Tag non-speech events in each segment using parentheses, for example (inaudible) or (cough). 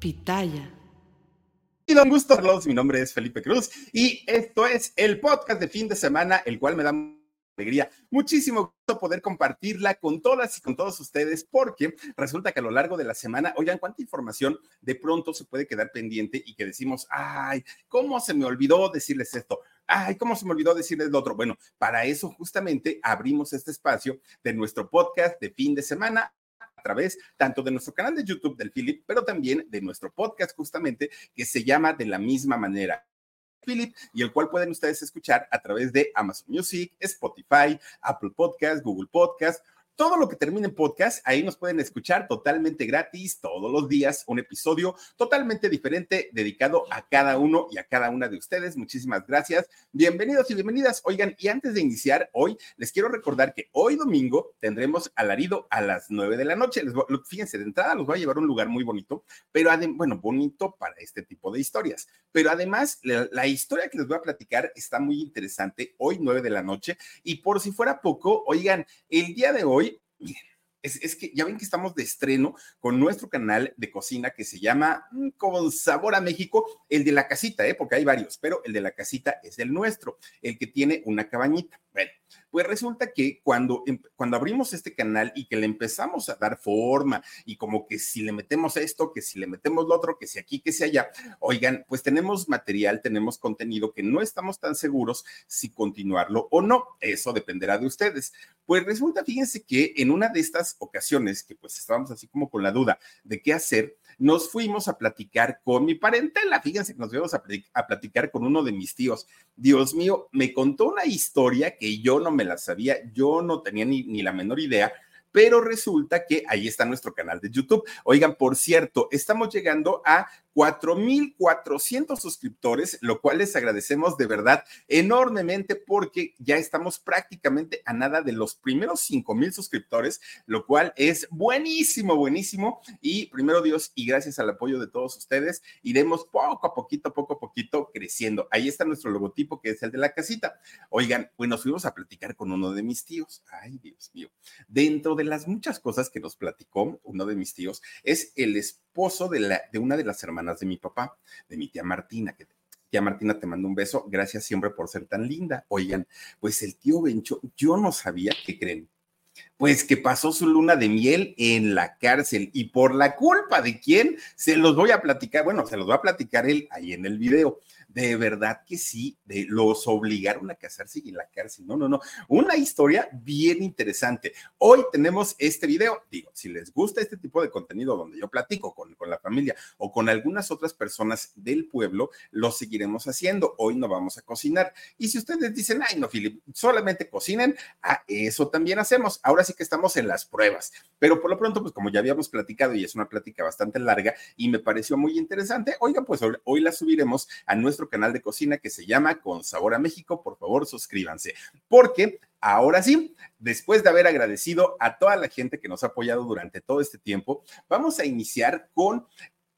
Pitaya. Y don gusto, saludos, mi nombre es Felipe Cruz y esto es el podcast de fin de semana, el cual me da alegría, muchísimo gusto poder compartirla con todas y con todos ustedes, porque resulta que a lo largo de la semana, oigan, cuánta información de pronto se puede quedar pendiente y que decimos, ay, ¿cómo se me olvidó decirles esto? Ay, ¿cómo se me olvidó decirles lo otro? Bueno, para eso justamente abrimos este espacio de nuestro podcast de fin de semana a través tanto de nuestro canal de YouTube del Philip, pero también de nuestro podcast justamente que se llama de la misma manera. Philip y el cual pueden ustedes escuchar a través de Amazon Music, Spotify, Apple Podcast, Google Podcast todo lo que termine en podcast, ahí nos pueden escuchar totalmente gratis todos los días, un episodio totalmente diferente dedicado a cada uno y a cada una de ustedes. Muchísimas gracias. Bienvenidos y bienvenidas. Oigan, y antes de iniciar hoy, les quiero recordar que hoy domingo tendremos alarido a las nueve de la noche. Les fíjense, de entrada los voy a llevar a un lugar muy bonito, pero bueno, bonito para este tipo de historias. Pero además, la, la historia que les voy a platicar está muy interesante hoy nueve de la noche. Y por si fuera poco, oigan, el día de hoy es, que ya ven que estamos de estreno con nuestro canal de cocina que se llama mm, Con Sabor a México, el de la casita, ¿eh? porque hay varios, pero el de la casita es el nuestro, el que tiene una cabañita. Bueno, pues resulta que cuando, em, cuando abrimos este canal y que le empezamos a dar forma y como que si le metemos esto, que si le metemos lo otro, que si aquí, que si allá, oigan, pues tenemos material, tenemos contenido que no estamos tan seguros si continuarlo o no. Eso dependerá de ustedes. Pues resulta, fíjense que en una de estas ocasiones que pues estábamos así como con la duda de qué hacer, nos fuimos a platicar con mi parentela. Fíjense que nos fuimos a, a, platicar con uno de mis tíos. Dios mío, me contó una historia que yo no me la sabía, yo no tenía ni, ni la menor idea pero resulta que ahí está nuestro canal de YouTube. Oigan, por cierto, estamos llegando a 4.400 suscriptores, lo cual les agradecemos de verdad enormemente porque ya estamos prácticamente a nada de los primeros 5.000 suscriptores, lo cual es buenísimo, buenísimo. Y primero Dios, y gracias al apoyo de todos ustedes, iremos poco a poquito, poco a poquito creciendo. Ahí está nuestro logotipo que es el de la casita. Oigan, pues nos fuimos a platicar con uno de mis tíos. Ay, Dios mío. Dentro de las muchas cosas que nos platicó uno de mis tíos es el esposo de, la, de una de las hermanas de mi papá, de mi tía Martina, que tía Martina te mando un beso, gracias siempre por ser tan linda. Oigan, pues el tío Bencho, yo no sabía qué creen. Pues que pasó su luna de miel en la cárcel y por la culpa de quién se los voy a platicar, bueno, se los va a platicar él ahí en el video de verdad que sí, de, los obligaron a casarse en la cárcel. No, no, no. Una historia bien interesante. Hoy tenemos este video. Digo, si les gusta este tipo de contenido donde yo platico con, con la familia o con algunas otras personas del pueblo, lo seguiremos haciendo. Hoy no vamos a cocinar. Y si ustedes dicen, ay, no, Philip, solamente cocinen, a eso también hacemos. Ahora sí que estamos en las pruebas. Pero por lo pronto, pues como ya habíamos platicado y es una plática bastante larga y me pareció muy interesante, oiga, pues hoy la subiremos a nuestro canal de cocina que se llama Con Sabor a México. Por favor, suscríbanse, porque ahora sí, después de haber agradecido a toda la gente que nos ha apoyado durante todo este tiempo, vamos a iniciar con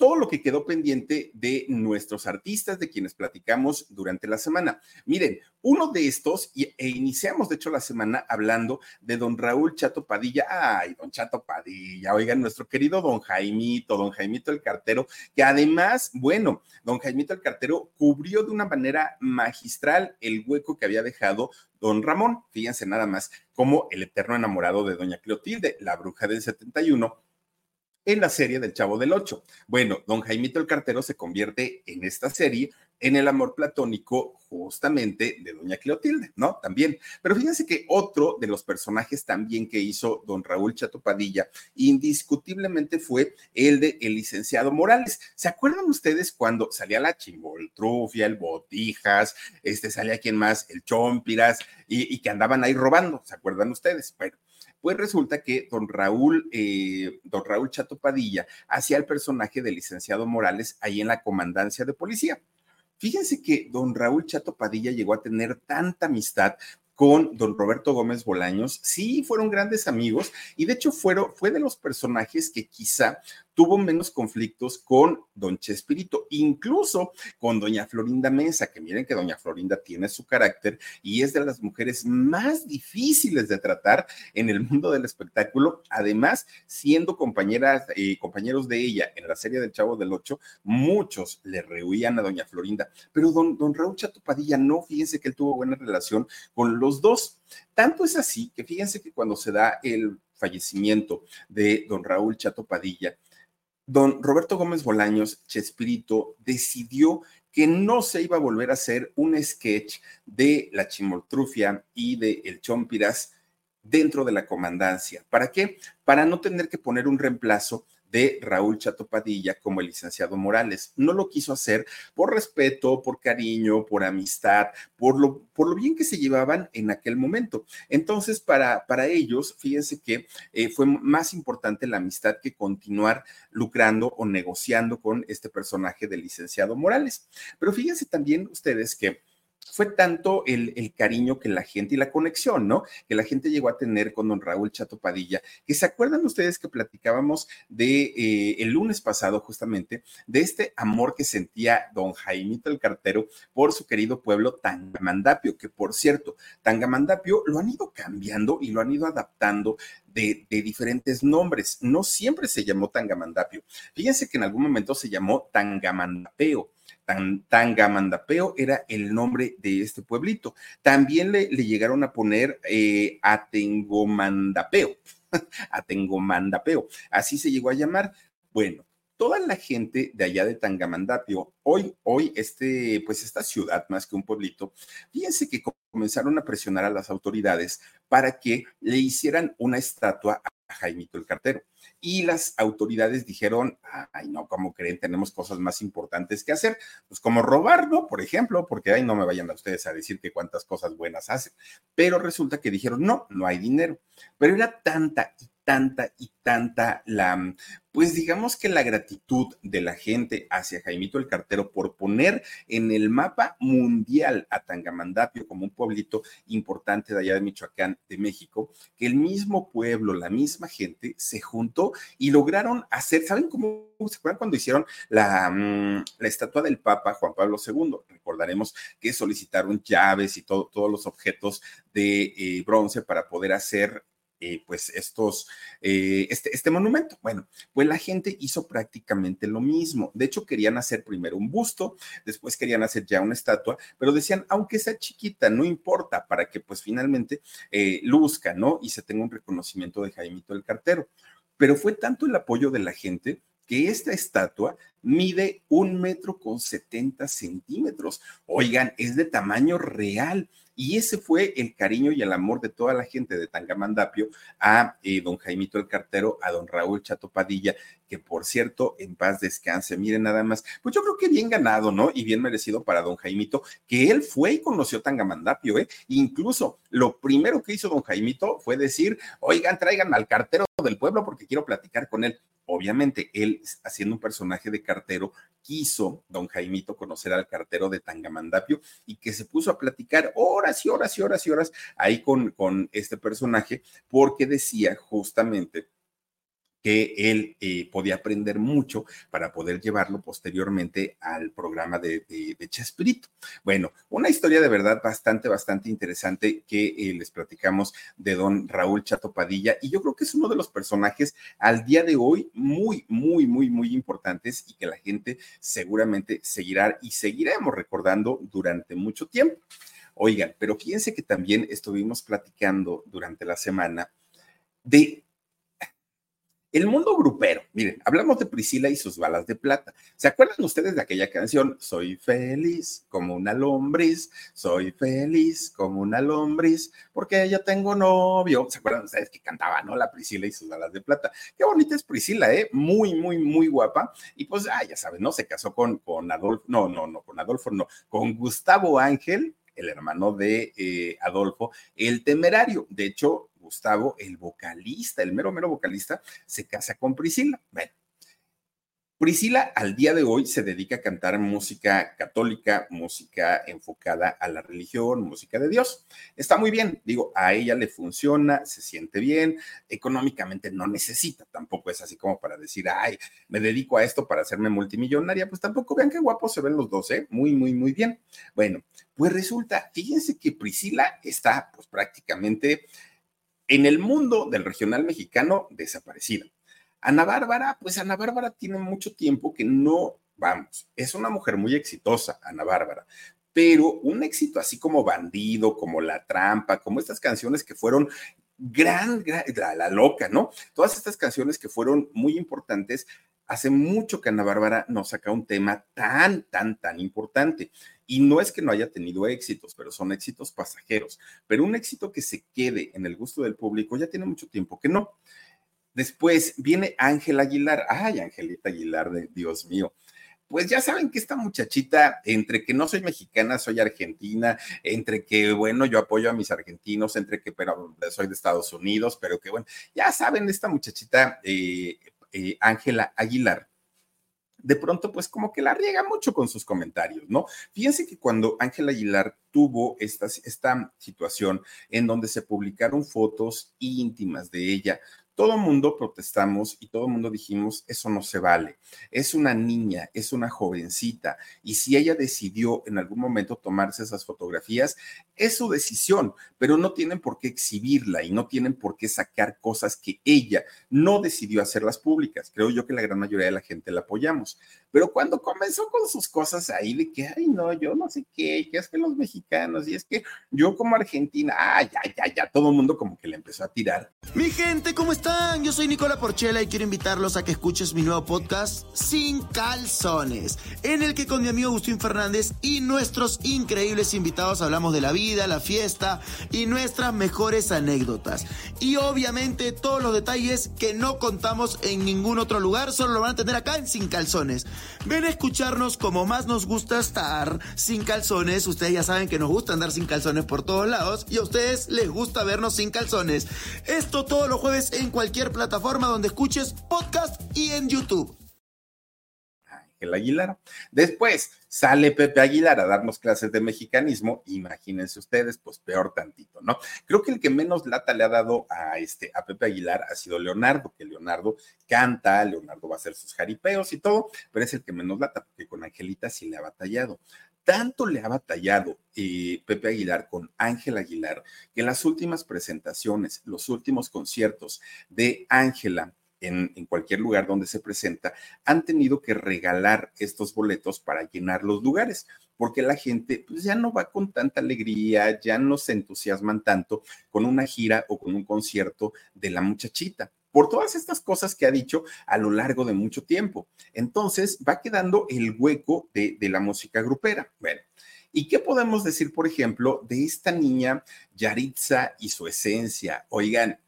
todo lo que quedó pendiente de nuestros artistas, de quienes platicamos durante la semana. Miren, uno de estos, e iniciamos de hecho la semana hablando de don Raúl Chato Padilla. Ay, don Chato Padilla, oigan, nuestro querido don Jaimito, don Jaimito el cartero, que además, bueno, don Jaimito el cartero cubrió de una manera magistral el hueco que había dejado don Ramón. Fíjense nada más como el eterno enamorado de doña Cleotilde, la bruja del 71 en la serie del Chavo del Ocho. Bueno, don Jaimito el Cartero se convierte en esta serie en el amor platónico justamente de doña Cleotilde, ¿no? También. Pero fíjense que otro de los personajes también que hizo don Raúl Chatopadilla, indiscutiblemente fue el de el licenciado Morales. ¿Se acuerdan ustedes cuando salía la chingoltrufia, el botijas, este salía quien más, el chompiras, y, y que andaban ahí robando? ¿Se acuerdan ustedes? Bueno, pues resulta que don Raúl, eh, don Raúl Chato Padilla hacía el personaje del licenciado Morales ahí en la comandancia de policía. Fíjense que don Raúl Chato Padilla llegó a tener tanta amistad con don Roberto Gómez Bolaños. Sí, fueron grandes amigos y de hecho fueron, fue de los personajes que quizá tuvo menos conflictos con don Chespirito, incluso con doña Florinda Mesa, que miren que doña Florinda tiene su carácter y es de las mujeres más difíciles de tratar en el mundo del espectáculo, además siendo compañeras y eh, compañeros de ella en la serie del Chavo del Ocho, muchos le rehuían a doña Florinda, pero don, don Raúl Chatopadilla no, fíjense que él tuvo buena relación con los dos. Tanto es así que fíjense que cuando se da el fallecimiento de don Raúl Chato Padilla, don Roberto Gómez Bolaños, Chespirito, decidió que no se iba a volver a hacer un sketch de la chimoltrufia y de el chompiras dentro de la comandancia. ¿Para qué? Para no tener que poner un reemplazo de Raúl Chato Padilla como el licenciado Morales. No lo quiso hacer por respeto, por cariño, por amistad, por lo, por lo bien que se llevaban en aquel momento. Entonces, para, para ellos, fíjense que eh, fue más importante la amistad que continuar lucrando o negociando con este personaje del licenciado Morales. Pero fíjense también ustedes que fue tanto el, cariño que la gente y la conexión, ¿no? Que la gente llegó a tener con don Raúl Chato Padilla, que se acuerdan ustedes que platicábamos de eh, el lunes pasado justamente, de este amor que sentía don Jaimito el Cartero por su querido pueblo Tangamandapio, que por cierto, Tangamandapio lo han ido cambiando y lo han ido adaptando de, de, diferentes nombres. No siempre se llamó Tangamandapio. Fíjense que en algún momento se llamó Tangamandapeo. Tangamandapeo era el nombre de este pueblito. También le, llegaron a poner eh, Atengomandapeo, (laughs) Atengomandapeo, así se llegó a llamar. Bueno, toda la gente de allá de Tangamandapio, hoy, hoy, este, pues esta ciudad más que un pueblito, fíjense que comenzaron a presionar a las autoridades para que le hicieran una estatua Jaimito el Cartero y las autoridades dijeron, ay, no, como creen? Tenemos cosas más importantes que hacer, pues como robar, ¿no? Por ejemplo, porque ay, no me vayan a ustedes a decir que cuántas cosas buenas hacen. Pero resulta que dijeron, no, no hay dinero. Pero era tanta y tanta y tanta la, pues digamos que la gratitud de la gente hacia Jaimito el Cartero por poner en el mapa mundial a Tangamandapio como un pueblito importante de allá de Michoacán, de México, que el mismo pueblo, la misma gente se juntó y lograron hacer, ¿saben cómo? ¿Se acuerdan cuando hicieron la, mm, la estatua del Papa Juan Pablo II? Recordaremos que solicitaron llaves y todo, todos los objetos de eh, bronce para poder hacer eh, pues estos, eh, este, este monumento. Bueno, pues la gente hizo prácticamente lo mismo. De hecho, querían hacer primero un busto, después querían hacer ya una estatua, pero decían, aunque sea chiquita, no importa, para que pues finalmente eh, luzca, ¿no? Y se tenga un reconocimiento de Jaimito el Cartero. Pero fue tanto el apoyo de la gente que esta estatua mide un metro con 70 centímetros. Oigan, es de tamaño real. Y ese fue el cariño y el amor de toda la gente de Tangamandapio a eh, don Jaimito el Cartero, a don Raúl Chato Padilla, que por cierto, en paz descanse. Miren nada más, pues yo creo que bien ganado, ¿no? Y bien merecido para don Jaimito, que él fue y conoció Tangamandapio, ¿eh? Incluso lo primero que hizo don Jaimito fue decir, oigan, traigan al cartero del pueblo porque quiero platicar con él. Obviamente, él, haciendo un personaje de cartero, quiso don Jaimito conocer al cartero de Tangamandapio y que se puso a platicar horas y horas y horas y horas ahí con, con este personaje, porque decía justamente que él eh, podía aprender mucho para poder llevarlo posteriormente al programa de, de, Chespirito. Bueno, una historia de verdad bastante, bastante interesante que eh, les platicamos de don Raúl Chato Padilla y yo creo que es uno de los personajes al día de hoy muy, muy, muy, muy importantes y que la gente seguramente seguirá y seguiremos recordando durante mucho tiempo. Oigan, pero fíjense que también estuvimos platicando durante la semana de el mundo grupero, miren, hablamos de Priscila y sus balas de plata. ¿Se acuerdan ustedes de aquella canción? Soy feliz como una lombriz, soy feliz como una lombriz, porque ya tengo novio. ¿Se acuerdan ustedes que cantaba, no? La Priscila y sus balas de plata. Qué bonita es Priscila, ¿eh? Muy, muy, muy guapa. Y pues, ah, ya saben, ¿no? Se casó con, con Adolfo, no, no, no, con Adolfo, no, con Gustavo Ángel, el hermano de eh, Adolfo, el temerario. De hecho, Gustavo, el vocalista, el mero, mero vocalista, se casa con Priscila. Bueno, Priscila al día de hoy se dedica a cantar música católica, música enfocada a la religión, música de Dios. Está muy bien, digo, a ella le funciona, se siente bien, económicamente no necesita, tampoco es así como para decir, ay, me dedico a esto para hacerme multimillonaria, pues tampoco vean qué guapos se ven los dos, ¿eh? Muy, muy, muy bien. Bueno, pues resulta, fíjense que Priscila está pues prácticamente en el mundo del regional mexicano desaparecida. Ana Bárbara, pues Ana Bárbara tiene mucho tiempo que no, vamos, es una mujer muy exitosa, Ana Bárbara, pero un éxito así como Bandido, como La Trampa, como estas canciones que fueron gran, gran la, la, loca, ¿no? Todas estas canciones que fueron muy importantes. Hace mucho que Ana Bárbara nos saca un tema tan, tan, tan importante. Y no es que no haya tenido éxitos, pero son éxitos pasajeros. Pero un éxito que se quede en el gusto del público ya tiene mucho tiempo que no. Después viene Ángel Aguilar. Ay, Angelita Aguilar, de Dios mío. Pues ya saben que esta muchachita, entre que no soy mexicana, soy argentina, entre que, bueno, yo apoyo a mis argentinos, entre que, pero soy de Estados Unidos, pero que, bueno, ya saben, esta muchachita, eh, eh, Ángela Aguilar, de pronto, pues como que la riega mucho con sus comentarios, ¿no? Fíjense que cuando Ángela Aguilar tuvo esta, esta situación en donde se publicaron fotos íntimas de ella, todo mundo protestamos y todo mundo dijimos, eso no se vale. Es una niña, es una jovencita, y si ella decidió en algún momento tomarse esas fotografías, es su decisión, pero no tienen por qué exhibirla y no tienen por qué sacar cosas que ella no decidió hacerlas públicas. Creo yo que la gran mayoría de la gente la apoyamos. Pero cuando comenzó con sus cosas ahí de que, ay, no, yo no sé qué, que es que los mexicanos, y es que yo como Argentina, ay, ya, ya, ya, todo el mundo como que le empezó a tirar. Mi gente, ¿cómo están? Yo soy Nicola Porchela y quiero invitarlos a que escuches mi nuevo podcast Sin Calzones, en el que con mi amigo Agustín Fernández y nuestros increíbles invitados hablamos de la vida, la fiesta y nuestras mejores anécdotas. Y obviamente todos los detalles que no contamos en ningún otro lugar, solo lo van a tener acá en Sin Calzones. Ven a escucharnos como más nos gusta estar sin calzones. Ustedes ya saben que nos gusta andar sin calzones por todos lados y a ustedes les gusta vernos sin calzones. Esto todos los jueves en cualquier plataforma donde escuches podcast y en YouTube. Ángel Aguilar. Después sale Pepe Aguilar a darnos clases de mexicanismo, imagínense ustedes, pues peor tantito, ¿no? Creo que el que menos lata le ha dado a, este, a Pepe Aguilar ha sido Leonardo, que Leonardo canta, Leonardo va a hacer sus jaripeos y todo, pero es el que menos lata, porque con Angelita sí le ha batallado tanto le ha batallado eh, Pepe Aguilar con Ángel Aguilar que las últimas presentaciones, los últimos conciertos de Ángela en, cualquier lugar donde se presenta, han tenido que regalar estos boletos para llenar los lugares, porque la gente pues, ya no va con tanta alegría, ya no se entusiasman tanto con una gira o con un concierto de la muchachita por todas estas cosas que ha dicho a lo largo de mucho tiempo. Entonces va quedando el hueco de, de la música grupera. Bueno, ¿Y qué podemos decir, por ejemplo, de esta niña Yaritza y su esencia? Oigan,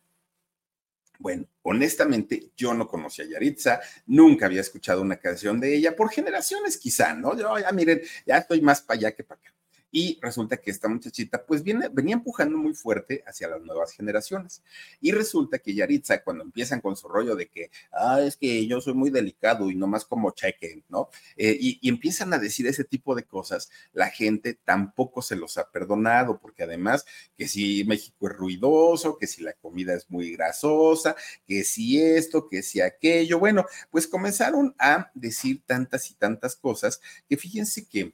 bueno, honestamente, yo no conocía a Yaritza, nunca había escuchado una canción de ella, por generaciones quizá, ¿no? Yo ya miren, ya estoy más para allá que para acá y resulta que esta muchachita pues viene, venía empujando muy fuerte hacia las nuevas generaciones. Y resulta que Yaritza, cuando empiezan con su rollo de que, ah, es que yo soy muy delicado y no más como cheque, ¿no? Eh, y, y, empiezan a decir ese tipo de cosas, la gente tampoco se los ha perdonado, porque además que si México es ruidoso, que si la comida es muy grasosa, que si esto, que si aquello, bueno, pues comenzaron a decir tantas y tantas cosas que fíjense que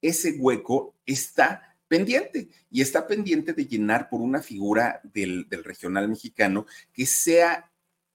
ese hueco está pendiente y está pendiente de llenar por una figura del, regional mexicano que sea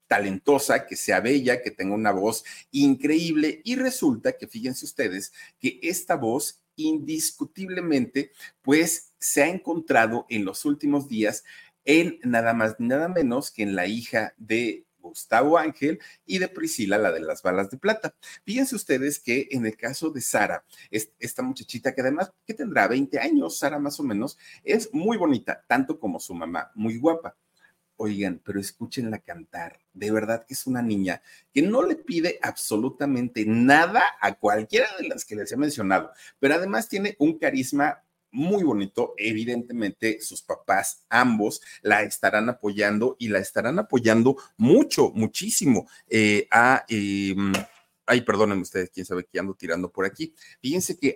talentosa, que sea bella, que tenga una voz increíble. Y resulta que fíjense ustedes que esta voz indiscutiblemente pues se ha encontrado en los últimos días en nada más nada menos que en la hija de Gustavo Ángel y de Priscila, la de las balas de plata. Fíjense ustedes que en el caso de Sara, esta muchachita que además, que tendrá 20 años, Sara más o menos, es muy bonita, tanto como su mamá, muy guapa. Oigan, pero escúchenla cantar. De verdad que es una niña que no le pide absolutamente nada a cualquiera de las que les he mencionado, pero además tiene un carisma muy bonito. Evidentemente, sus papás, ambos, la estarán apoyando y la estarán apoyando mucho, muchísimo eh, em, Ay, perdonen ustedes, quién sabe qué ando tirando por aquí. Fíjense que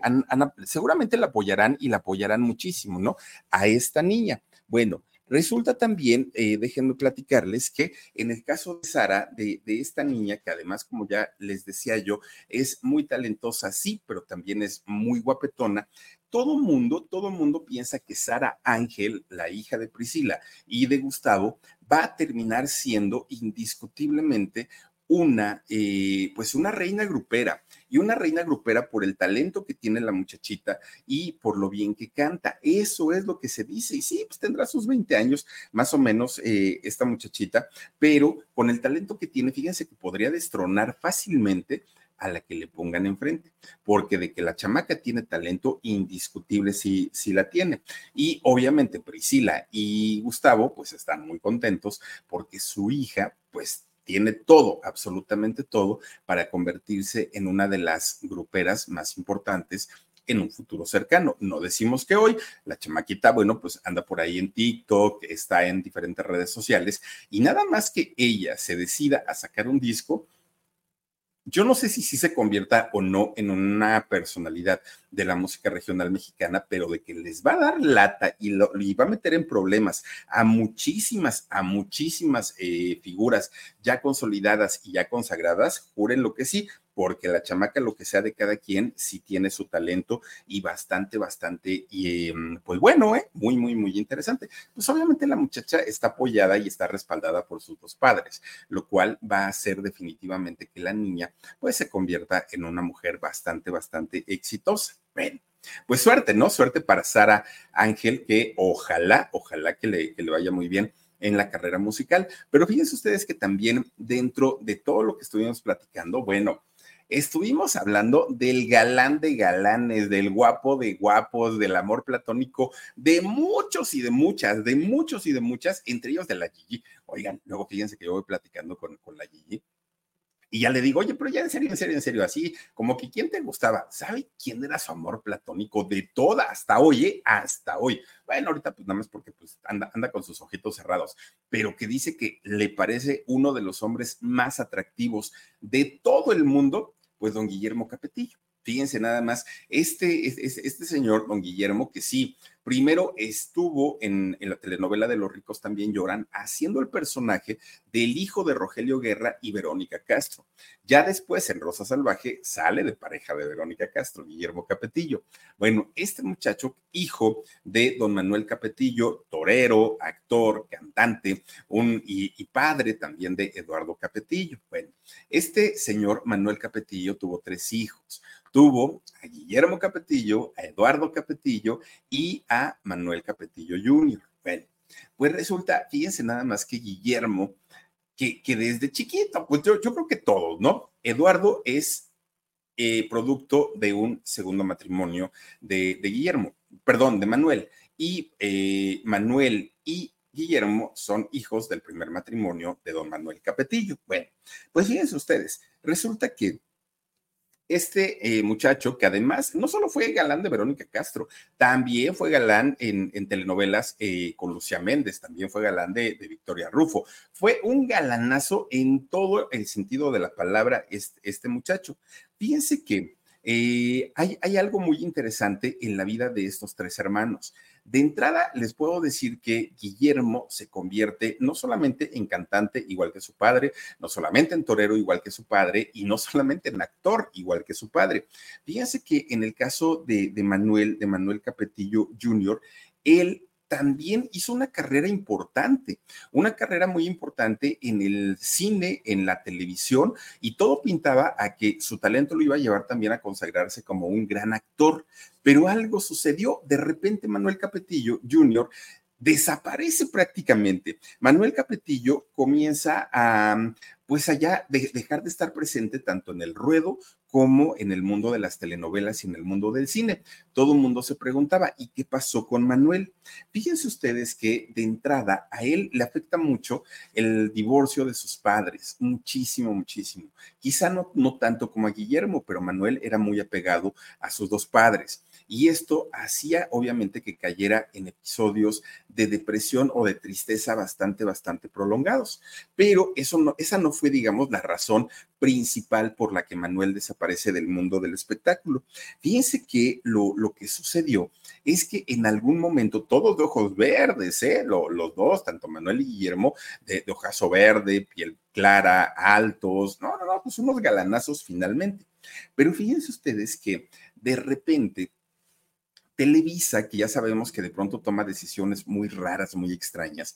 seguramente la apoyarán y la apoyarán muchísimo, ¿no? A esta niña. Bueno, Resulta también, eh, déjenme platicarles que en el caso de Sara, de, de, esta niña, que además, como ya les decía yo, es muy talentosa, sí, pero también es muy guapetona, todo mundo, todo mundo piensa que Sara Ángel, la hija de Priscila y de Gustavo, va a terminar siendo indiscutiblemente una, eh, pues una reina grupera y una reina grupera por el talento que tiene la muchachita y por lo bien que canta. Eso es lo que se dice. Y sí, pues tendrá sus 20 años más o menos eh, esta muchachita, pero con el talento que tiene, fíjense que podría destronar fácilmente a la que le pongan enfrente, porque de que la chamaca tiene talento indiscutible si la tiene. Y obviamente Priscila y Gustavo pues están muy contentos porque su hija pues tiene todo, absolutamente todo, para convertirse en una de las gruperas más importantes en un futuro cercano. No decimos que hoy la chamaquita, bueno, pues anda por ahí en TikTok, está en diferentes redes sociales y nada más que ella se decida a sacar un disco, yo no sé si sí se convierta o no en una personalidad de la música regional mexicana, pero de que les va a dar lata y, lo, va a meter en problemas a muchísimas, a muchísimas eh, figuras ya consolidadas y ya consagradas, juren lo que sí, porque la chamaca, lo que sea de cada quien, sí tiene su talento y bastante, bastante, y em, pues bueno, ¿eh? muy, muy, muy interesante. Pues obviamente la muchacha está apoyada y está respaldada por sus dos padres, lo cual va a hacer definitivamente que la niña pues se convierta en una mujer bastante, bastante exitosa. Bueno, pues suerte, ¿no? Suerte para Sara Ángel, que ojalá, ojalá que le, que le vaya muy bien en la carrera musical. Pero fíjense ustedes que también dentro de todo lo que estuvimos platicando, bueno, estuvimos hablando del galán de galanes, del guapo de guapos, del amor platónico, de muchos y de muchas, de muchos y de muchas, entre ellos de la Gigi. Oigan, luego fíjense que yo voy platicando con, con la Gigi. Y ya le digo, oye, pero ya en serio, en serio, en serio, así como que quién te gustaba. ¿Sabe quién era su amor platónico de toda hasta hoy, eh? hasta hoy? Bueno, ahorita pues nada más porque pues anda, anda con sus ojitos cerrados, pero que dice que le parece uno de los hombres más atractivos de todo el mundo pues don Guillermo Capetillo. Fíjense nada más, este, este, señor, don Guillermo, que sí, primero estuvo en, la telenovela de Los ricos también lloran, haciendo el personaje del hijo de Rogelio Guerra y Verónica Castro. Ya después, en Rosa Salvaje, sale de pareja de Verónica Castro, Guillermo Capetillo. Bueno, este muchacho, hijo de don Manuel Capetillo, torero, actor, cantante, un, y, y padre también de Eduardo Capetillo. Bueno, este señor Manuel Capetillo tuvo tres hijos tuvo a Guillermo Capetillo, a Eduardo Capetillo y a Manuel Capetillo Jr. Bueno, pues resulta, fíjense nada más que Guillermo, que, que desde chiquito, pues yo, yo, creo que todos, ¿no? Eduardo es eh, producto de un segundo matrimonio de, de, Guillermo, perdón, de Manuel. Y eh, Manuel y Guillermo son hijos del primer matrimonio de don Manuel Capetillo. Bueno, pues fíjense ustedes, resulta que este eh, muchacho que además no solo fue galán de Verónica Castro, también fue galán en, telenovelas eh, con Lucía Méndez, también fue galán de, Victoria Rufo. Fue un galanazo en todo el sentido de la palabra este, este muchacho. Fíjense que eh, hay, hay algo muy interesante en la vida de estos tres hermanos. De entrada, les puedo decir que Guillermo se convierte no solamente en cantante igual que su padre, no solamente en torero igual que su padre y no solamente en actor igual que su padre. Fíjense que en el caso de, de Manuel, de Manuel Capetillo Jr., él también hizo una carrera importante, una carrera muy importante en el cine, en la televisión, y todo pintaba a que su talento lo iba a llevar también a consagrarse como un gran actor. Pero algo sucedió, de repente Manuel Capetillo Jr. desaparece prácticamente. Manuel Capetillo comienza a, pues allá, de dejar de estar presente tanto en el ruedo como en el mundo de las telenovelas y en el mundo del cine. Todo el mundo se preguntaba, ¿y qué pasó con Manuel? Fíjense ustedes que de entrada a él le afecta mucho el divorcio de sus padres, muchísimo, muchísimo. Quizá no, no tanto como a Guillermo, pero Manuel era muy apegado a sus dos padres. Y esto hacía obviamente que cayera en episodios de depresión o de tristeza bastante, bastante prolongados. Pero eso no, esa no fue, digamos, la razón principal por la que Manuel desaparece del mundo del espectáculo. Fíjense que lo, lo que sucedió es que en algún momento, todos de ojos verdes, ¿eh? los dos, tanto Manuel y Guillermo, de, de ojazo verde, piel clara, altos, no, no, no, pues unos galanazos finalmente. Pero fíjense ustedes que de repente Televisa, que ya sabemos que de pronto toma decisiones muy raras, muy extrañas,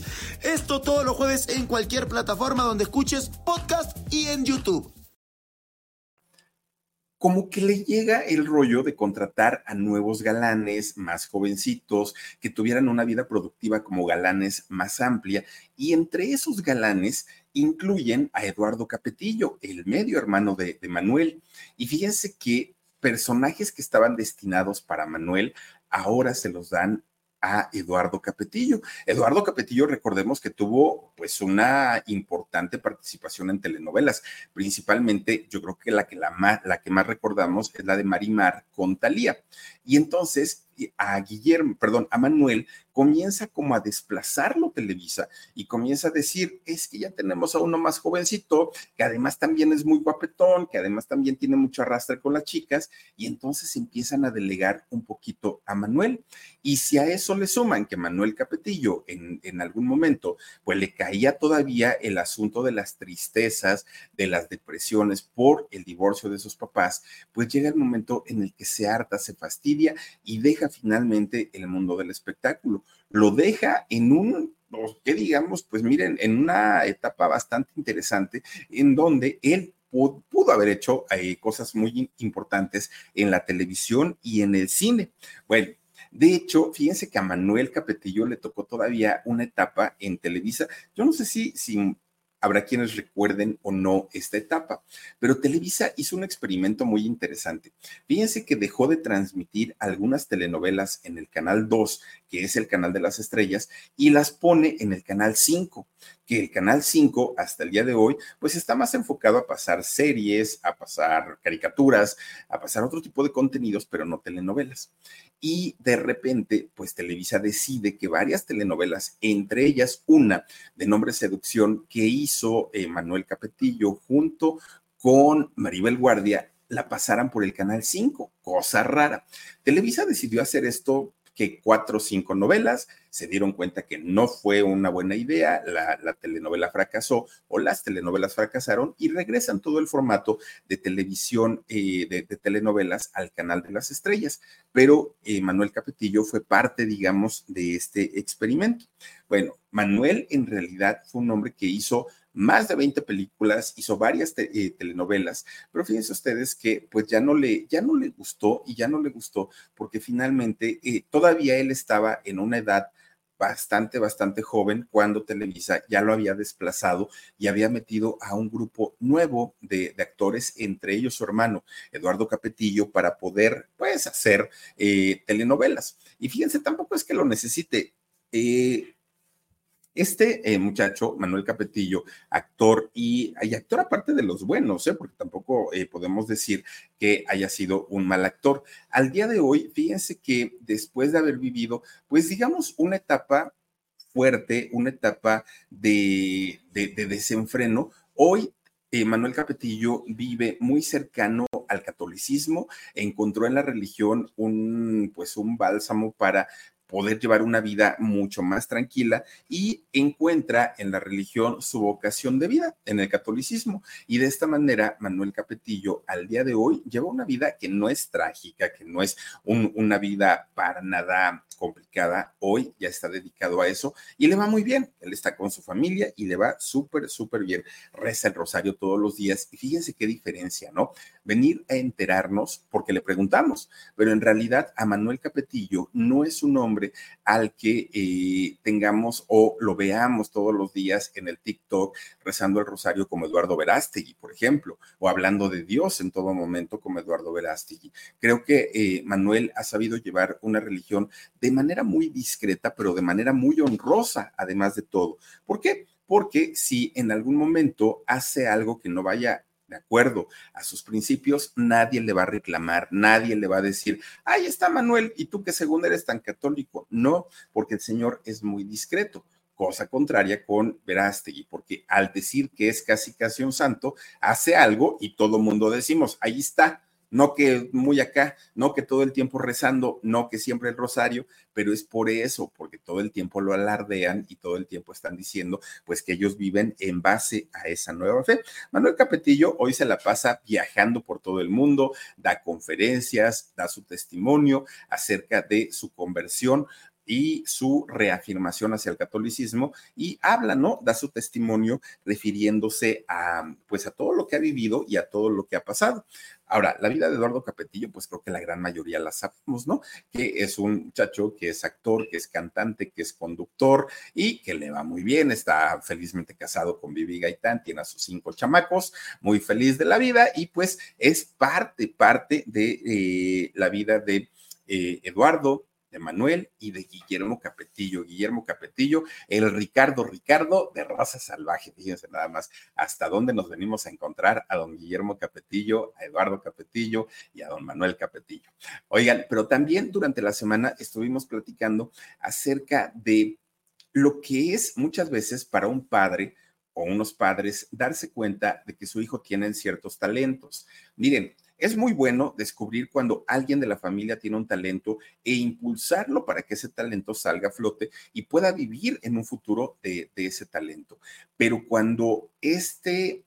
Esto todos los jueves en cualquier plataforma donde escuches podcast y en YouTube. Como que le llega el rollo de contratar a nuevos galanes más jovencitos, que tuvieran una vida productiva como galanes más amplia, y entre esos galanes incluyen a Eduardo Capetillo, el medio hermano de, de Manuel. Y fíjense que personajes que estaban destinados para Manuel ahora se los dan a Eduardo Capetillo. Eduardo Capetillo, recordemos que tuvo pues una importante participación en telenovelas, principalmente yo creo que la que, la más, la que más recordamos es la de Marimar con Talía. Y entonces a Guillermo, perdón, a Manuel, comienza como a desplazarlo Televisa y comienza a decir, es que ya tenemos a uno más jovencito, que además también es muy guapetón, que además también tiene mucho arrastre con las chicas, y entonces empiezan a delegar un poquito a Manuel. Y si a eso le suman que Manuel Capetillo en, en algún momento, pues le caía todavía el asunto de las tristezas, de las depresiones por el divorcio de sus papás, pues llega el momento en el que se harta, se fastidia y deja finalmente el mundo del espectáculo. Lo deja en un, que digamos, pues miren, en una etapa bastante interesante en donde él pudo, haber hecho eh, cosas muy importantes en la televisión y en el cine. Bueno, de hecho, fíjense que a Manuel Capetillo le tocó todavía una etapa en Televisa. Yo no sé si, si habrá quienes recuerden o no esta etapa, pero Televisa hizo un experimento muy interesante. Fíjense que dejó de transmitir algunas telenovelas en el canal 2, que es el canal de las estrellas, y las pone en el canal 5, que el canal 5 hasta el día de hoy, pues está más enfocado a pasar series, a pasar caricaturas, a pasar otro tipo de contenidos, pero no telenovelas y de repente, pues Televisa decide que varias telenovelas, entre ellas una de nombre Seducción que hizo eh, Manuel Capetillo junto con Maribel Guardia, la pasaran por el Canal 5, cosa rara. Televisa decidió hacer esto que cuatro o cinco novelas, se dieron cuenta que no fue una buena idea, la, telenovela fracasó o las telenovelas fracasaron y regresan todo el formato de televisión, eh, de, telenovelas al canal de las estrellas. Pero eh, Manuel Capetillo fue parte, digamos, de este experimento. Bueno, Manuel en realidad fue un hombre que hizo más de 20 películas, hizo varias eh, telenovelas, pero fíjense ustedes que pues ya no le, ya no le gustó y ya no le gustó porque finalmente eh, todavía él estaba en una edad bastante, bastante joven cuando Televisa ya lo había desplazado y había metido a un grupo nuevo de, actores, entre ellos su hermano Eduardo Capetillo, para poder pues hacer eh, telenovelas. Y fíjense, tampoco es que lo necesite. Eh, este eh, muchacho, Manuel Capetillo, actor y, actor aparte de los buenos, ¿eh? porque tampoco eh, podemos decir que haya sido un mal actor. Al día de hoy, fíjense que después de haber vivido, pues digamos, una etapa fuerte, una etapa de, desenfreno, hoy Manuel Capetillo vive muy cercano al catolicismo, encontró en la religión un, pues un bálsamo para poder llevar una vida mucho más tranquila y encuentra en la religión su vocación de vida, en el catolicismo. Y de esta manera, Manuel Capetillo al día de hoy lleva una vida que no es trágica, que no es una vida para nada complicada. Hoy ya está dedicado a eso y le va muy bien. Él está con su familia y le va súper, súper bien. Reza el rosario todos los días y fíjense qué diferencia, ¿no? Venir a enterarnos porque le preguntamos, pero en realidad a Manuel Capetillo no es un hombre al que eh, tengamos o lo veamos todos los días en el TikTok rezando el rosario como Eduardo Verástegui, por ejemplo, o hablando de Dios en todo momento como Eduardo Verástegui. Creo que eh, Manuel ha sabido llevar una religión de manera muy discreta, pero de manera muy honrosa, además de todo. ¿Por qué? Porque si en algún momento hace algo que no vaya de acuerdo a sus principios, nadie le va a reclamar, nadie le va a decir, ahí está Manuel, y tú que según eres tan católico. No, porque el Señor es muy discreto cosa contraria con Verástegui, porque al decir que es casi casi un santo, hace algo y todo mundo decimos, ahí está, no que muy acá, no que todo el tiempo rezando, no que siempre el rosario, pero es por eso, porque todo el tiempo lo alardean y todo el tiempo están diciendo, pues que ellos viven en base a esa nueva fe. Manuel Capetillo hoy se la pasa viajando por todo el mundo, da conferencias, da su testimonio acerca de su conversión, y su reafirmación hacia el catolicismo y habla, ¿no? Da su testimonio refiriéndose a, pues, a todo lo que ha vivido y a todo lo que ha pasado. Ahora, la vida de Eduardo Capetillo, pues creo que la gran mayoría la sabemos, ¿no? Que es un muchacho que es actor, que es cantante, que es conductor y que le va muy bien, está felizmente casado con Vivi Gaitán, tiene a sus cinco chamacos, muy feliz de la vida y pues es parte, parte de eh, la vida de eh, Eduardo, de Manuel y de Guillermo Capetillo. Guillermo Capetillo, el Ricardo Ricardo de raza salvaje. Fíjense nada más hasta dónde nos venimos a encontrar a don Guillermo Capetillo, a Eduardo Capetillo y a don Manuel Capetillo. Oigan, pero también durante la semana estuvimos platicando acerca de lo que es muchas veces para un padre o unos padres darse cuenta de que su hijo tiene ciertos talentos. Miren, es muy bueno descubrir cuando alguien de la familia tiene un talento e impulsarlo para que ese talento salga a flote y pueda vivir en un futuro de, de ese talento. Pero cuando este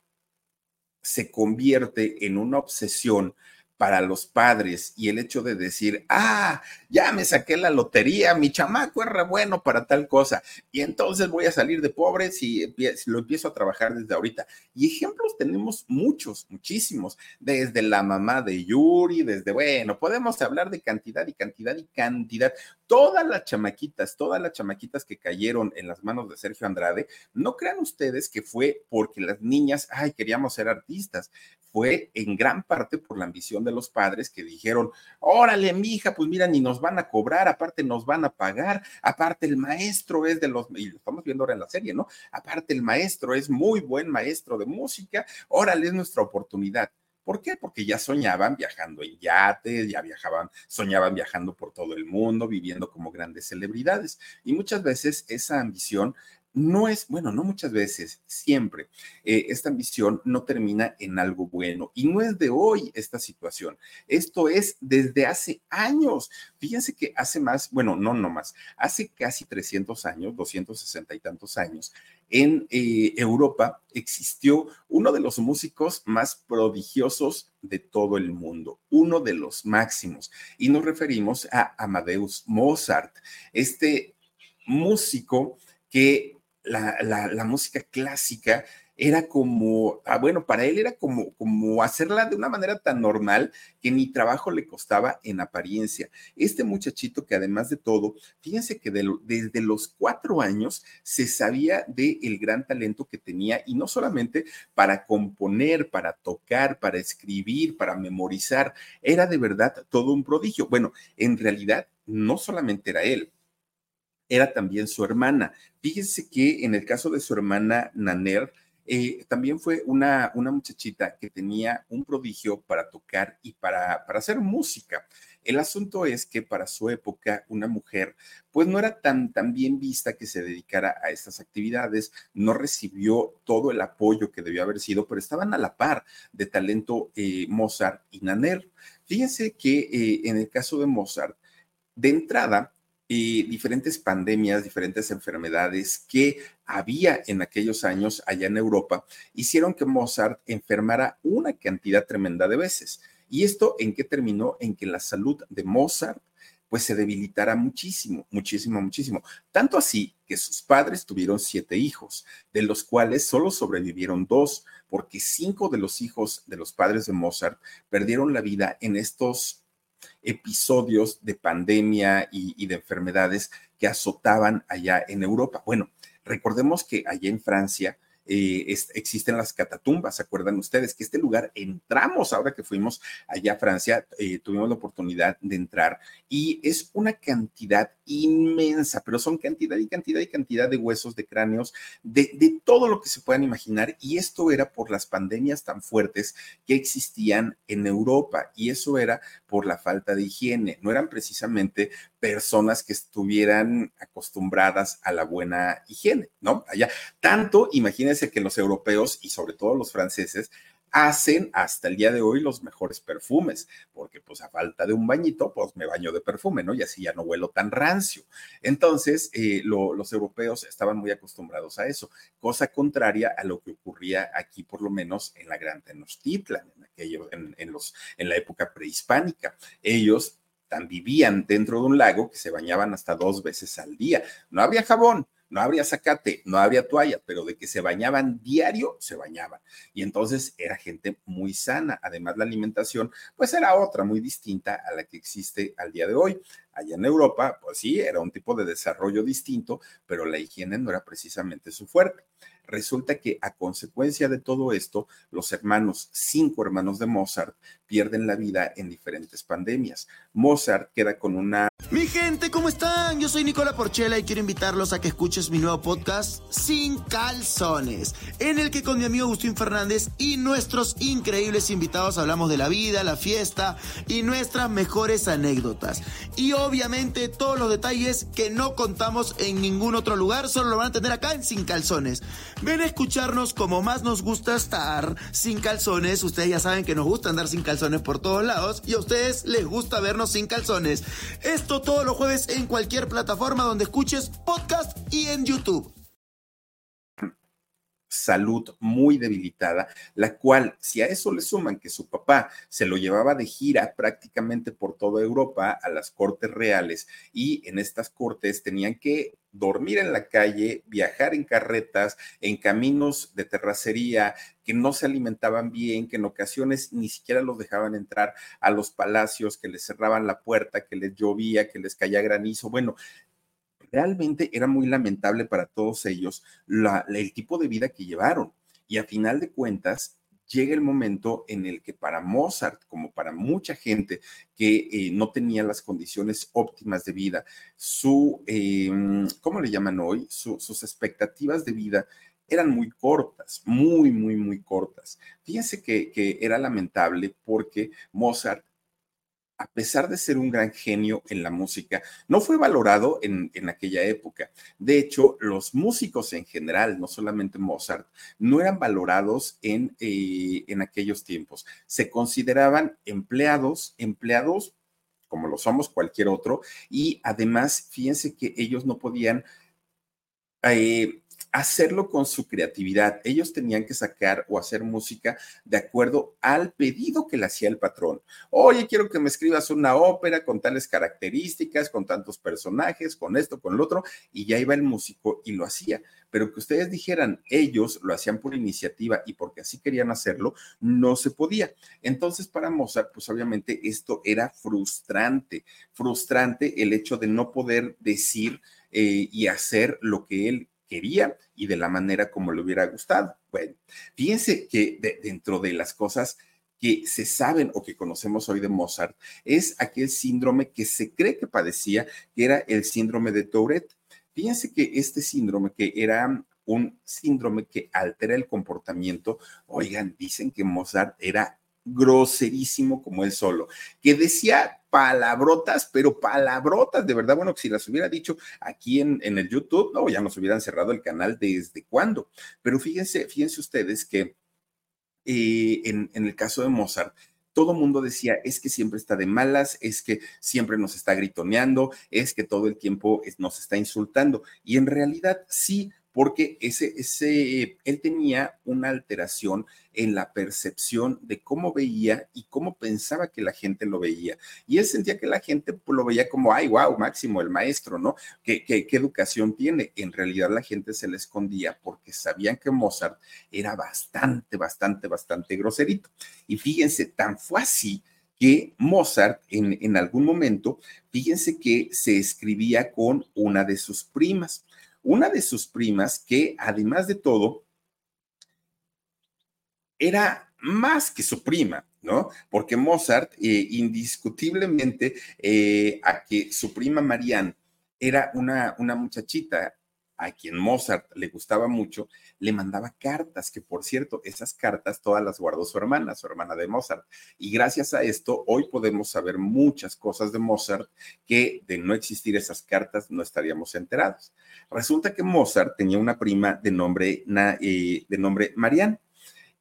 se convierte en una obsesión para los padres y el hecho de decir, ah, ya me saqué la lotería, mi chamaco es bueno para tal cosa, y entonces voy a salir de pobre si, lo empiezo a trabajar desde ahorita. Y ejemplos tenemos muchos, muchísimos, desde la mamá de Yuri, desde, bueno, podemos hablar de cantidad y cantidad y cantidad. Todas las chamaquitas, todas las chamaquitas que cayeron en las manos de Sergio Andrade, no crean ustedes que fue porque las niñas, ay, queríamos ser artistas, fue en gran parte por la ambición de los padres que dijeron, órale, mi hija, pues mira, ni nos van a cobrar, aparte nos van a pagar, aparte el maestro es de los, y lo estamos viendo ahora en la serie, ¿no? Aparte el maestro es muy buen maestro de música, órale, es nuestra oportunidad. ¿Por qué? Porque ya soñaban viajando en yates, ya viajaban, soñaban viajando por todo el mundo, viviendo como grandes celebridades. Y muchas veces esa ambición no es, bueno, no muchas veces, siempre, eh, esta ambición no termina en algo bueno. Y no es de hoy esta situación. Esto es desde hace años. Fíjense que hace más, bueno, no, no más, hace casi 300 años, 260 y tantos años, en eh, Europa existió uno de los músicos más prodigiosos de todo el mundo, uno de los máximos. Y nos referimos a Amadeus Mozart, este músico que la, música clásica era como, ah, bueno, para él era como, como hacerla de una manera tan normal que ni trabajo le costaba en apariencia. Este muchachito que además de todo, fíjense que desde los cuatro años se sabía del el gran talento que tenía y no solamente para componer, para tocar, para escribir, para memorizar, era de verdad todo un prodigio. Bueno, en realidad no solamente era él, era también su hermana. Fíjense que en el caso de su hermana Naner, eh, también fue una, una muchachita que tenía un prodigio para tocar y para, para hacer música. El asunto es que para su época una mujer pues no era tan, tan bien vista que se dedicara a estas actividades, no recibió todo el apoyo que debió haber sido, pero estaban a la par de talento eh, Mozart y Naner. Fíjense que eh, en el caso de Mozart, de entrada, y diferentes pandemias, diferentes enfermedades que había en aquellos años allá en Europa, hicieron que Mozart enfermara una cantidad tremenda de veces. ¿Y esto en qué terminó? En que la salud de Mozart pues se debilitara muchísimo, muchísimo, muchísimo. Tanto así que sus padres tuvieron siete hijos, de los cuales solo sobrevivieron dos, porque cinco de los hijos de los padres de Mozart perdieron la vida en estos episodios de pandemia y, de enfermedades que azotaban allá en Europa. Bueno, recordemos que allá en Francia eh, existen las catatumbas, ¿se acuerdan ustedes? Que este lugar entramos ahora que fuimos allá a Francia, eh, tuvimos la oportunidad de entrar y es una cantidad inmensa, pero son cantidad y cantidad y cantidad de huesos, de cráneos, de, de todo lo que se puedan imaginar y esto era por las pandemias tan fuertes que existían en Europa y eso era por la falta de higiene, no eran precisamente personas que estuvieran acostumbradas a la buena higiene, ¿no? Allá, tanto, imagínense que los europeos y sobre todo los franceses hacen hasta el día de hoy los mejores perfumes, porque pues a falta de un bañito, pues me baño de perfume, ¿no? Y así ya no huelo tan rancio. Entonces, eh, los europeos estaban muy acostumbrados a eso, cosa contraria a lo que ocurría aquí, por lo menos en la Gran Tenochtitlan, en, aquello, en, los, en la época prehispánica. Ellos vivían dentro de un lago que se bañaban hasta dos veces al día. No había jabón, no habría zacate, no habría toalla, pero de que se bañaban diario, se bañaban. Y entonces era gente muy sana. Además, la alimentación, pues era otra, muy distinta a la que existe al día de hoy. Allá en Europa, pues sí, era un tipo de desarrollo distinto, pero la higiene no era precisamente su fuerte. Resulta que a consecuencia de todo esto, los hermanos, cinco hermanos de Mozart, pierden la vida en diferentes pandemias. Mozart queda con una... Mi gente, ¿cómo están? Yo soy Nicola Porchela y quiero invitarlos a que escuches mi nuevo podcast Sin Calzones, en el que con mi amigo Agustín Fernández y nuestros increíbles invitados hablamos de la vida, la fiesta y nuestras mejores anécdotas. Y obviamente todos los detalles que no contamos en ningún otro lugar, solo lo van a tener acá en Sin Calzones. Ven a escucharnos como más nos gusta estar sin calzones. Ustedes ya saben que nos gusta andar sin calzones por todos lados y a ustedes les gusta vernos sin calzones. Esto todos los jueves en cualquier plataforma donde escuches podcast y en YouTube salud muy debilitada, la cual, si a eso le suman que su papá se lo llevaba de gira prácticamente por toda Europa a las cortes reales y en estas cortes tenían que dormir en la calle, viajar en carretas, en caminos de terracería, que no se alimentaban bien, que en ocasiones ni siquiera los dejaban entrar a los palacios, que les cerraban la puerta, que les llovía, que les caía granizo. Bueno, realmente era muy lamentable para todos ellos el tipo de vida que llevaron. Y a final de cuentas, llega el momento en el que para Mozart, como para mucha gente que eh, no tenía las condiciones óptimas de vida, su, em, ¿cómo le llaman hoy? sus expectativas de vida eran muy cortas, muy, muy, muy cortas. Fíjense que era lamentable porque Mozart a pesar de ser un gran genio en la música, no fue valorado en, aquella época. De hecho, los músicos en general, no solamente Mozart, no eran valorados en, eh, en aquellos tiempos. Se consideraban empleados, empleados como lo somos cualquier otro, y además, fíjense que ellos no podían... Eh, hacerlo con su creatividad. Ellos tenían que sacar o hacer música de acuerdo al pedido que le hacía el patrón. Oye, quiero que me escribas una ópera con tales características, con tantos personajes, con esto, con lo otro, y ya iba el músico y lo hacía. Pero que ustedes dijeran, ellos lo hacían por iniciativa y porque así querían hacerlo, no se podía. Entonces, para Mozart, pues obviamente esto era frustrante, frustrante el hecho de no poder decir eh, y hacer lo que él quería y de la manera como le hubiera gustado. Bueno, fíjense que dentro de las cosas que se saben o que conocemos hoy de Mozart es aquel síndrome que se cree que padecía, que era el síndrome de Tourette. Fíjense que este síndrome, que era un síndrome que altera el comportamiento, oigan, dicen que Mozart era groserísimo como él solo, que decía palabrotas, pero palabrotas, de verdad, bueno, que si las hubiera dicho aquí en, en el YouTube, no, ya nos hubieran cerrado el canal desde cuándo. Pero fíjense, fíjense ustedes que eh, en, en el caso de Mozart, todo mundo decía, es que siempre está de malas, es que siempre nos está gritoneando, es que todo el tiempo nos está insultando. Y en realidad sí, porque ese, ese, él tenía una alteración en la percepción de cómo veía y cómo pensaba que la gente lo veía. Y él sentía que la gente pues, lo veía como, ay, wow, Máximo, el maestro, ¿no? ¿Qué, qué, qué educación tiene? En realidad la gente se le escondía porque sabían que Mozart era bastante, bastante, bastante groserito. Y fíjense, tan fue así que Mozart en, en algún momento, fíjense que se escribía con una de sus primas una de sus primas que, además de todo, era más que su prima, ¿no? Porque Mozart, eh, indiscutiblemente, eh, a que su prima Marianne era una, una muchachita a quien Mozart le gustaba mucho, le mandaba cartas, que por cierto, esas cartas todas las guardó su hermana, su hermana de Mozart. Y gracias a esto, hoy podemos saber muchas cosas de Mozart que de no existir esas cartas no estaríamos enterados. Resulta que Mozart tenía una prima de nombre, eh, de nombre Marianne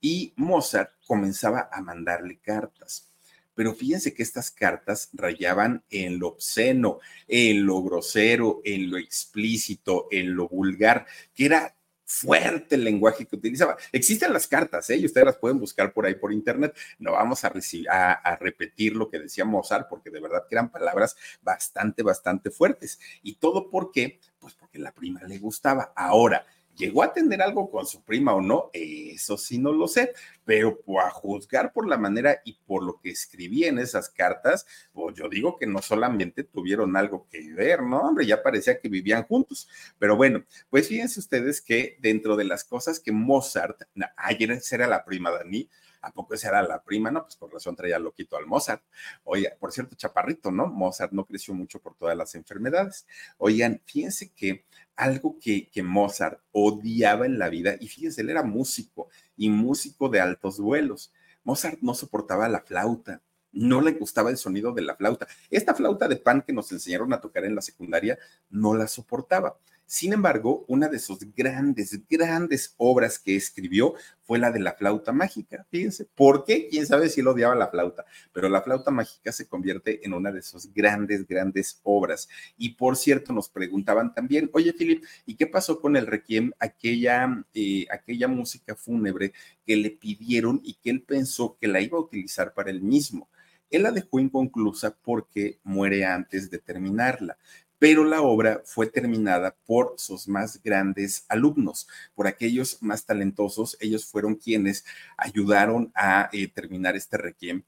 y Mozart comenzaba a mandarle cartas pero fíjense que estas cartas rayaban en lo obsceno, en lo grosero, en lo explícito, en lo vulgar, que era fuerte el lenguaje que utilizaba. Existen las cartas, ¿eh? y ustedes las pueden buscar por ahí por internet. No vamos a, a, repetir lo que decía Mozart, porque de verdad que eran palabras bastante, bastante fuertes. ¿Y todo por qué? Pues porque la prima le gustaba. Ahora, ¿Llegó a tener algo con su prima o no? Eso sí no lo sé, pero a juzgar por la manera y por lo que escribí en esas cartas, pues yo digo que no solamente tuvieron algo que ver, ¿no? Hombre, ya parecía que vivían juntos. Pero bueno, pues fíjense ustedes que dentro de las cosas que Mozart, ayer era la prima Dani, ¿A poco esa era la prima? No, pues por razón traía loquito al Mozart. Oiga, por cierto, chaparrito, ¿no? Mozart no creció mucho por todas las enfermedades. Oigan, fíjense que algo que, que Mozart odiaba en la vida, y fíjense, él era músico y músico de altos vuelos. Mozart no soportaba la flauta, no le gustaba el sonido de la flauta. Esta flauta de pan que nos enseñaron a tocar en la secundaria no la soportaba. Sin embargo, una de sus grandes, grandes obras que escribió fue la de la flauta mágica. Fíjense, ¿por qué? Quién sabe si él odiaba la flauta, pero la flauta mágica se convierte en una de sus grandes, grandes obras. Y por cierto, nos preguntaban también, oye, Philip, ¿y qué pasó con el Requiem, aquella, eh, aquella música fúnebre que le pidieron y que él pensó que la iba a utilizar para él mismo? Él la dejó inconclusa porque muere antes de terminarla pero la obra fue terminada por sus más grandes alumnos, por aquellos más talentosos. Ellos fueron quienes ayudaron a eh, terminar este requiem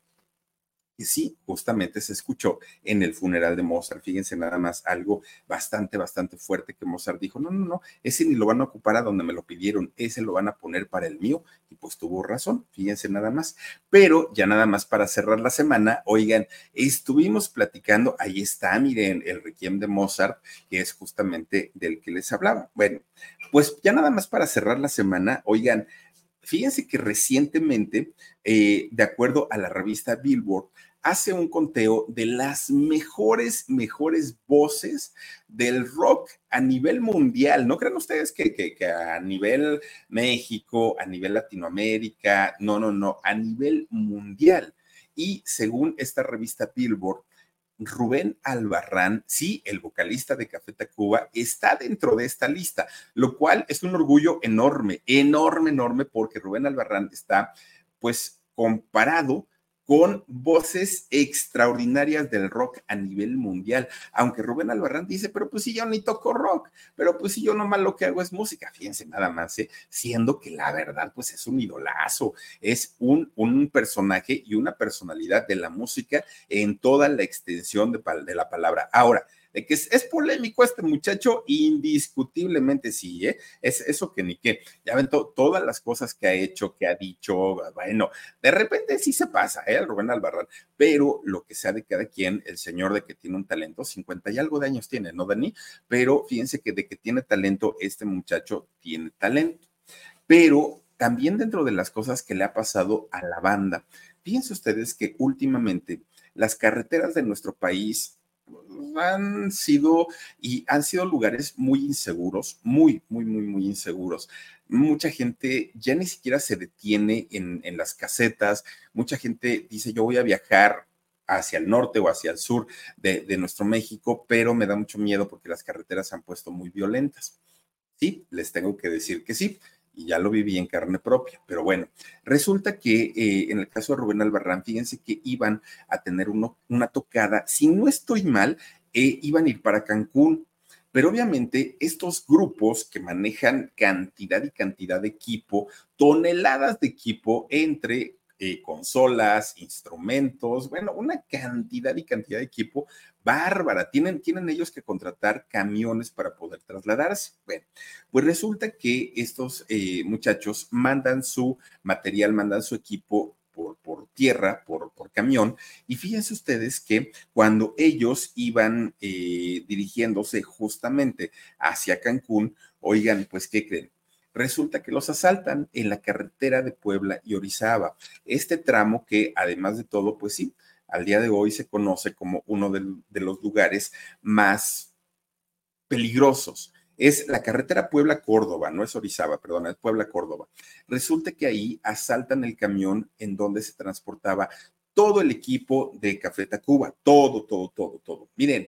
y sí, justamente se escuchó en el funeral de Mozart. Fíjense nada más algo bastante, bastante fuerte que Mozart dijo, no, no, no, ese ni lo van a ocupar a donde me lo pidieron, ese lo van a poner para el mío. Y pues tuvo razón, fíjense nada más. Pero ya nada más para cerrar la semana, oigan, estuvimos platicando, ahí está, miren, el requiem de Mozart, que es justamente del que les hablaba. Bueno, pues ya nada más para cerrar la semana, oigan, fíjense que recientemente, eh, de acuerdo a la revista Billboard, hace un conteo de las mejores, mejores voces del rock a nivel mundial. No crean ustedes que, a nivel México, a nivel Latinoamérica, no, no, no, a nivel mundial. Y según esta revista Billboard, Rubén Albarrán, sí, el vocalista de Café Tacuba, está dentro de esta lista, lo cual es un orgullo enorme, enorme, enorme, porque Rubén Albarrán está, pues, comparado con voces extraordinarias del rock a nivel mundial. Aunque Rubén Albarrán dice, pero pues si yo ni toco rock, pero pues si yo nomás lo que hago es música, fíjense nada más, ¿eh? siendo que la verdad pues es un idolazo, es un, un personaje y una personalidad de la música en toda la extensión de, de la palabra. Ahora, que es, polémico este muchacho, indiscutiblemente sí, ¿eh? Es eso que ni qué. Ya ven todas las cosas que ha hecho, que ha dicho, bueno, de repente sí se pasa, ¿eh? Rubén Albarrán, pero lo que sea de cada quien, el señor de que tiene un talento, 50 y algo de años tiene, ¿no, Dani? Pero fíjense que de que tiene talento, este muchacho tiene talento. Pero también dentro de las cosas que le ha pasado a la banda, fíjense ustedes que últimamente las carreteras de nuestro país han sido y han sido lugares muy inseguros, muy, muy, muy, muy inseguros. Mucha gente ya ni siquiera se detiene en, las casetas, mucha gente dice yo voy a viajar hacia el norte o hacia el sur de, de nuestro México, pero me da mucho miedo porque las carreteras se han puesto muy violentas. Sí, les tengo que decir que sí y ya lo viví en carne propia. Pero bueno, resulta que eh, en el caso de Rubén Albarrán, fíjense que iban a tener uno, una tocada, si no estoy mal, iban a ir para Cancún. Pero obviamente estos grupos que manejan cantidad y cantidad de equipo, toneladas de equipo entre eh, consolas, instrumentos, bueno, una cantidad y cantidad de equipo bárbara. Tienen, tienen ellos que contratar camiones para poder trasladarse. Bueno, pues resulta que estos eh, muchachos mandan su material, mandan su equipo por, tierra, por, por, camión. Y fíjense ustedes que cuando ellos iban eh, dirigiéndose justamente hacia Cancún, oigan, pues, ¿qué creen? resulta que los asaltan en la carretera de Puebla y Orizaba. Este tramo que además de todo, pues sí, al día de hoy se conoce como uno de, los lugares más peligrosos. Es la carretera Puebla-Córdoba, no es Orizaba, perdón, es Puebla-Córdoba. Resulta que ahí asaltan el camión en donde se transportaba todo el equipo de Café Tacuba, todo, todo, todo, todo. Miren.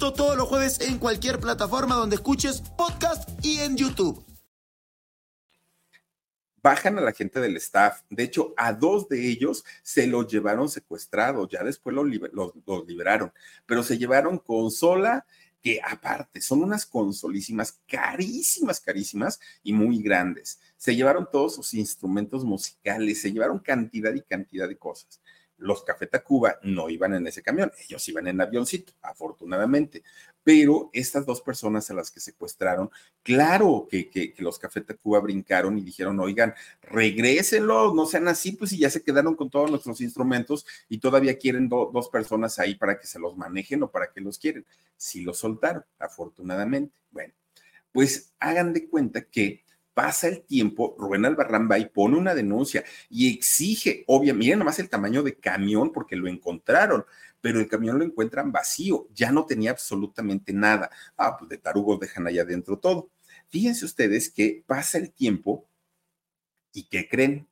Todos los jueves en cualquier plataforma donde escuches podcast y en YouTube. Bajan a la gente del staff. De hecho, a dos de ellos se los llevaron secuestrados. Ya después los, los liberaron. Pero se llevaron consola que aparte son unas consolísimas carísimas, carísimas y muy grandes. Se llevaron todos sus instrumentos musicales, se llevaron cantidad y cantidad de cosas. Los Café Tacuba no iban en ese camión, ellos iban en avioncito, afortunadamente. Pero estas dos personas a las que secuestraron, claro que, los Café Tacuba brincaron y dijeron, oigan, regrésenlos, no sean así, pues y ya se quedaron con todos nuestros instrumentos y todavía quieren dos personas ahí para que se los manejen o para que los quieren. Sí los soltaron, afortunadamente. Bueno, pues hagan de cuenta que pasa el tiempo, Rubén Albarrán va y pone una denuncia y exige, obviamente, miren nomás el tamaño de camión porque lo encontraron, pero el camión lo encuentran vacío, ya no tenía absolutamente nada. Ah, pues de tarugos dejan allá adentro todo. Fíjense ustedes que pasa el tiempo y ¿qué creen?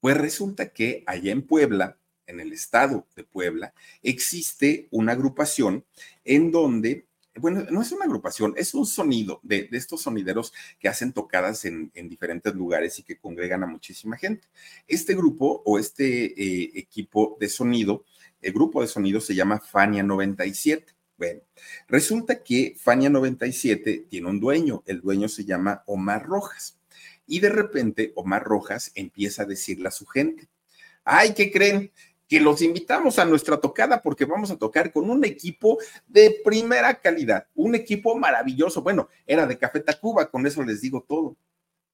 Pues resulta que allá en Puebla, en el estado de Puebla, existe una agrupación en donde bueno, no es una agrupación, es un sonido de, estos sonideros que hacen tocadas en, diferentes lugares y que congregan a muchísima gente. Este grupo o este eh, equipo de sonido, el grupo de sonido se llama Fania 97. Bueno, resulta que Fania 97 tiene un dueño, el dueño se llama Omar Rojas. Y de repente Omar Rojas empieza a decirle a su gente, ay, ¿qué creen? Que los invitamos a nuestra tocada porque vamos a tocar con un equipo de primera calidad, un equipo maravilloso. Bueno, era de Café Tacuba, con eso les digo todo.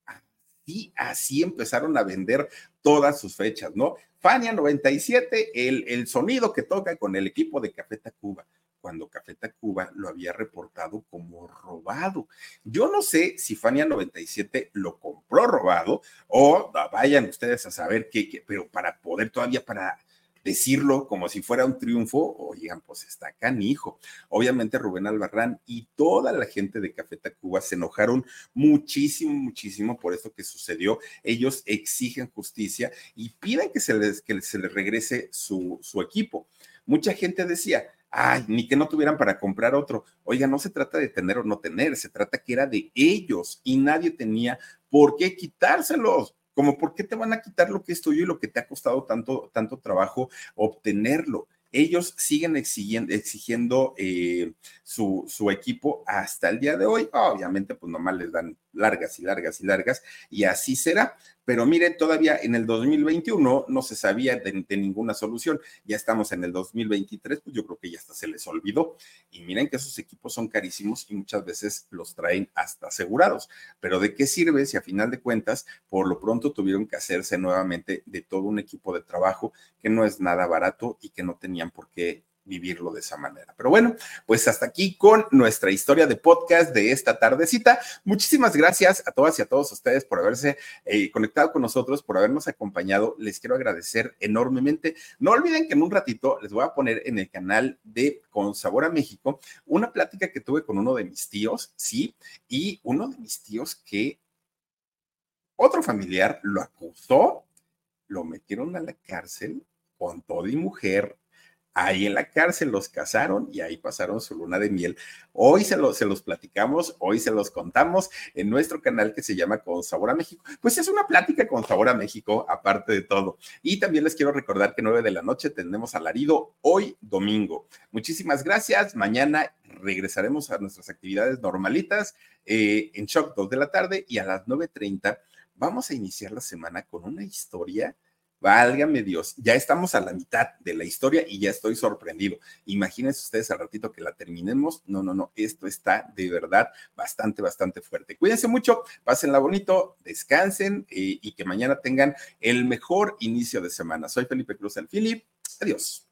Así, así empezaron a vender todas sus fechas, ¿no? Fania 97, el, el sonido que toca con el equipo de Café Tacuba cuando Café Tacuba lo había reportado como robado. Yo no sé si Fania 97 lo compró robado o vayan ustedes a saber qué, pero para poder todavía para decirlo como si fuera un triunfo, oigan, pues está canijo. Obviamente Rubén Albarrán y toda la gente de Café Tacuba se enojaron muchísimo, muchísimo por esto que sucedió. Ellos exigen justicia y piden que se les, que se les regrese su, su equipo. Mucha gente decía, ay, ni que no tuvieran para comprar otro. Oiga, no se trata de tener o no tener, se trata que era de ellos y nadie tenía por qué quitárselos como por qué te van a quitar lo que es tuyo y lo que te ha costado tanto, tanto trabajo obtenerlo. Ellos siguen exigiendo, exigiendo eh, su, su, equipo hasta el día de hoy. Obviamente, pues nomás les dan largas y largas y largas, y así será. Pero miren, todavía en el 2021 no se sabía de, ninguna solución. Ya estamos en el 2023, pues yo creo que ya hasta se les olvidó. Y miren que esos equipos son carísimos y muchas veces los traen hasta asegurados. Pero ¿de qué sirve si a final de cuentas, por lo pronto tuvieron que hacerse nuevamente de todo un equipo de trabajo que no es nada barato y que no tenían por qué vivirlo de esa manera. Pero bueno, pues hasta aquí con nuestra historia de podcast de esta tardecita. Muchísimas gracias a todas y a todos ustedes por haberse eh, conectado con nosotros, por habernos acompañado. Les quiero agradecer enormemente. No olviden que en un ratito les voy a poner en el canal de Con Sabor a México una plática que tuve con uno de mis tíos, sí, y uno de mis tíos que otro familiar lo acusó, lo metieron a la cárcel con todo y mujer ahí en la cárcel los casaron y ahí pasaron su luna de miel. Hoy se, los platicamos, hoy se los contamos en nuestro canal que se llama Con Sabor a México. Pues es una plática con Sabor a México, aparte de todo. Y también les quiero recordar que 9 de la noche tendremos alarido hoy domingo. Muchísimas gracias. Mañana regresaremos a nuestras actividades normalitas eh, en Shock 2 de la tarde y a las 9.30 vamos a iniciar la semana con una historia Válgame Dios, ya estamos a la mitad de la historia y ya estoy sorprendido. Imagínense ustedes al ratito que la terminemos. No, no, no, esto está de verdad bastante, bastante fuerte. Cuídense mucho, pásenla bonito, descansen eh, y que mañana tengan el mejor inicio de semana. Soy Felipe Cruz Philip. Adiós.